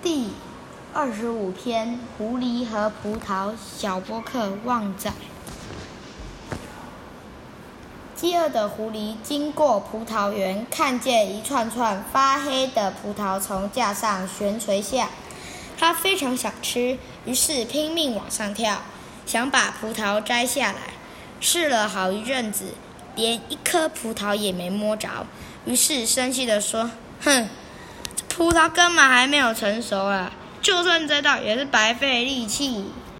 第二十五篇：狐狸和葡萄。小波克旺仔。饥饿的狐狸经过葡萄园，看见一串串发黑的葡萄从架上悬垂下，它非常想吃，于是拼命往上跳，想把葡萄摘下来。试了好一阵子，连一颗葡萄也没摸着，于是生气地说：“哼，这葡萄根本还没有成熟啊！就算摘到，也是白费力气。”